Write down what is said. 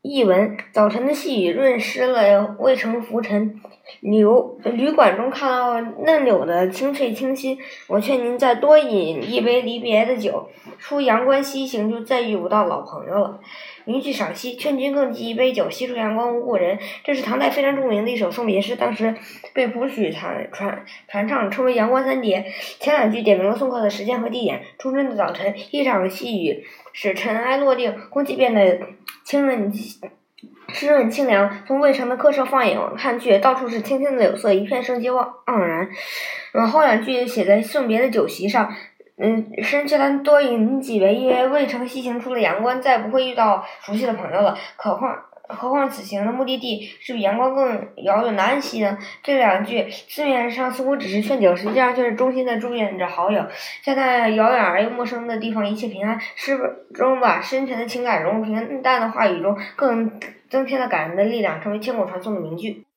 译文：早晨的细雨润湿了渭城浮尘，旅旅馆中看到嫩柳的清脆清新。我劝您再多饮一杯离别的酒，出阳关西行就再遇不到老朋友了。名句赏析：劝君更尽一杯酒，西出阳关无故人。这是唐代非常著名的一首送别诗，当时被谱曲传传传唱，称为《阳关三叠》。前两句点明了送客的时间和地点：初春的早晨，一场细雨使尘埃落定，空气变得清润。湿润清凉，从渭城的客舍放眼看去，到处是青青的柳色，一片生机盎盎然。嗯，后两句写在送别的酒席上，嗯，深知他多饮几杯，因为渭城西行出了阳关，再不会遇到熟悉的朋友了。何况何况此行的目的地是比阳光更遥远的安溪呢？这两句字面上似乎只是劝酒，实际上却是衷心的祝愿着好友，在那遥远而又陌生的地方一切平安。诗中把深沉的情感融入平淡的话语中，更。增添了感人的力量，成为千古传颂的名句。